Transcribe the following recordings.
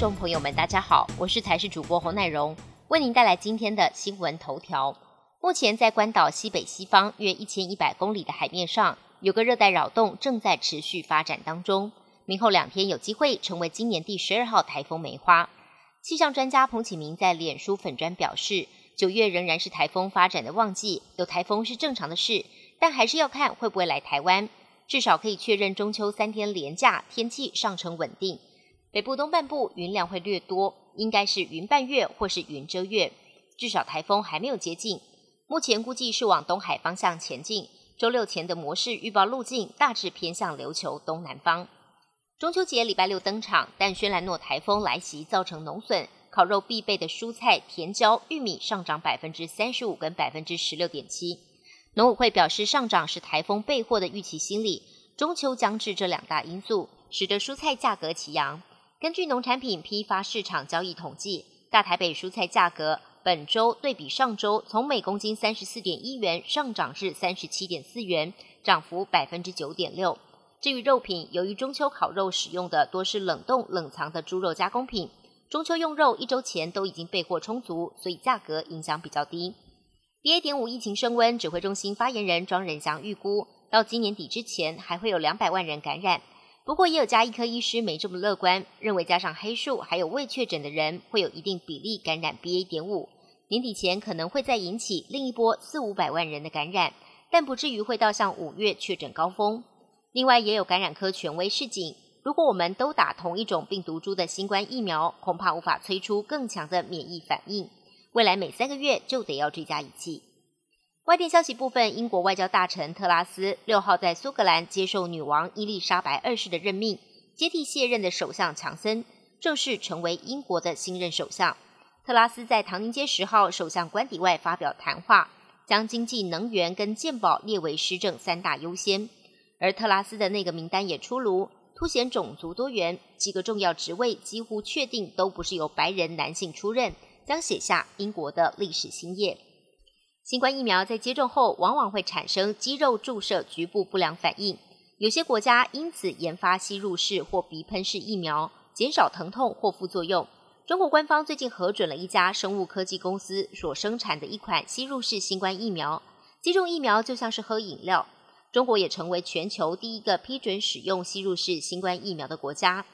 众朋友们，大家好，我是台视主播侯乃荣，为您带来今天的新闻头条。目前在关岛西北西方约一千一百公里的海面上，有个热带扰动正在持续发展当中，明后两天有机会成为今年第十二号台风梅花。气象专家彭启明在脸书粉砖表示，九月仍然是台风发展的旺季，有台风是正常的事，但还是要看会不会来台湾。至少可以确认中秋三天连假天气上乘稳定。北部东半部云量会略多，应该是云半月或是云遮月。至少台风还没有接近，目前估计是往东海方向前进。周六前的模式预报路径大致偏向琉球东南方。中秋节礼拜六登场，但轩兰诺台风来袭造成农损，烤肉必备的蔬菜甜椒、玉米上涨百分之三十五跟百分之十六点七。农委会表示，上涨是台风备货的预期心理，中秋将至这两大因素使得蔬菜价格齐扬。根据农产品批发市场交易统计，大台北蔬菜价格本周对比上周，从每公斤三十四点一元上涨至三十七点四元，涨幅百分之九点六。至于肉品，由于中秋烤肉使用的多是冷冻冷藏的猪肉加工品，中秋用肉一周前都已经备货充足，所以价格影响比较低。BA. 点五疫情升温，指挥中心发言人庄仁祥预估，到今年底之前还会有两百万人感染。不过，也有加医科医师没这么乐观，认为加上黑数还有未确诊的人，会有一定比例感染 BA. 点五，年底前可能会再引起另一波四五百万人的感染，但不至于会到像五月确诊高峰。另外，也有感染科权威示警，如果我们都打同一种病毒株的新冠疫苗，恐怕无法催出更强的免疫反应，未来每三个月就得要追加一剂。外电消息部分，英国外交大臣特拉斯六号在苏格兰接受女王伊丽莎白二世的任命，接替卸任的首相强森，正式成为英国的新任首相。特拉斯在唐宁街十号首相官邸外发表谈话，将经济、能源跟健保列为施政三大优先。而特拉斯的那个名单也出炉，凸显种族多元，几个重要职位几乎确定都不是由白人男性出任，将写下英国的历史新页。新冠疫苗在接种后，往往会产生肌肉注射局部不良反应。有些国家因此研发吸入式或鼻喷式疫苗，减少疼痛或副作用。中国官方最近核准了一家生物科技公司所生产的一款吸入式新冠疫苗。接种疫苗就像是喝饮料。中国也成为全球第一个批准使用吸入式新冠疫苗的国家。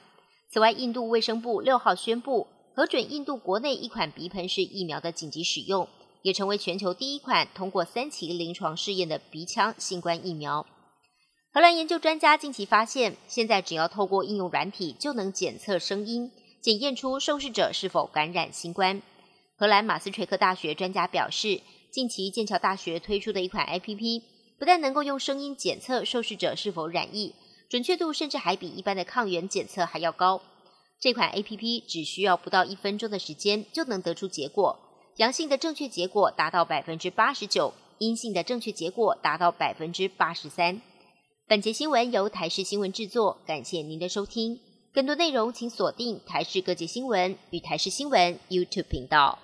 此外，印度卫生部六号宣布核准印度国内一款鼻喷式疫苗的紧急使用。也成为全球第一款通过三期临床试验的鼻腔新冠疫苗。荷兰研究专家近期发现，现在只要透过应用软体就能检测声音，检验出受试者是否感染新冠。荷兰马斯垂克大学专家表示，近期剑桥大学推出的一款 APP，不但能够用声音检测受试者是否染疫，准确度甚至还比一般的抗原检测还要高。这款 APP 只需要不到一分钟的时间就能得出结果。阳性的正确结果达到百分之八十九，阴性的正确结果达到百分之八十三。本节新闻由台视新闻制作，感谢您的收听。更多内容请锁定台视各界新闻与台视新闻 YouTube 频道。